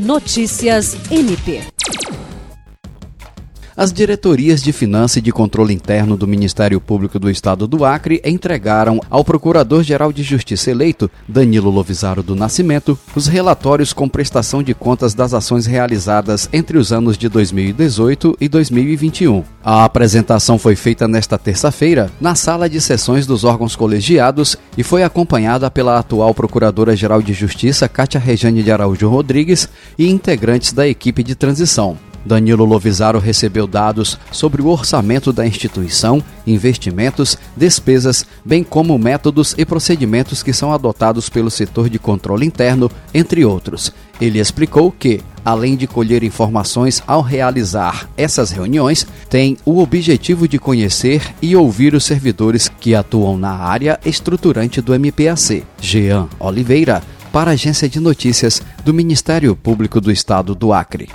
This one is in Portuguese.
Notícias MP. As diretorias de Finança e de Controle Interno do Ministério Público do Estado do Acre entregaram ao Procurador-Geral de Justiça eleito, Danilo Lovisaro do Nascimento, os relatórios com prestação de contas das ações realizadas entre os anos de 2018 e 2021. A apresentação foi feita nesta terça-feira na sala de sessões dos órgãos colegiados e foi acompanhada pela atual Procuradora-Geral de Justiça, Cátia Rejane de Araújo Rodrigues, e integrantes da equipe de transição. Danilo Lovisaro recebeu dados sobre o orçamento da instituição, investimentos, despesas, bem como métodos e procedimentos que são adotados pelo setor de controle interno, entre outros. Ele explicou que, além de colher informações ao realizar essas reuniões, tem o objetivo de conhecer e ouvir os servidores que atuam na área estruturante do MPAC. Jean Oliveira, para a Agência de Notícias do Ministério Público do Estado do Acre.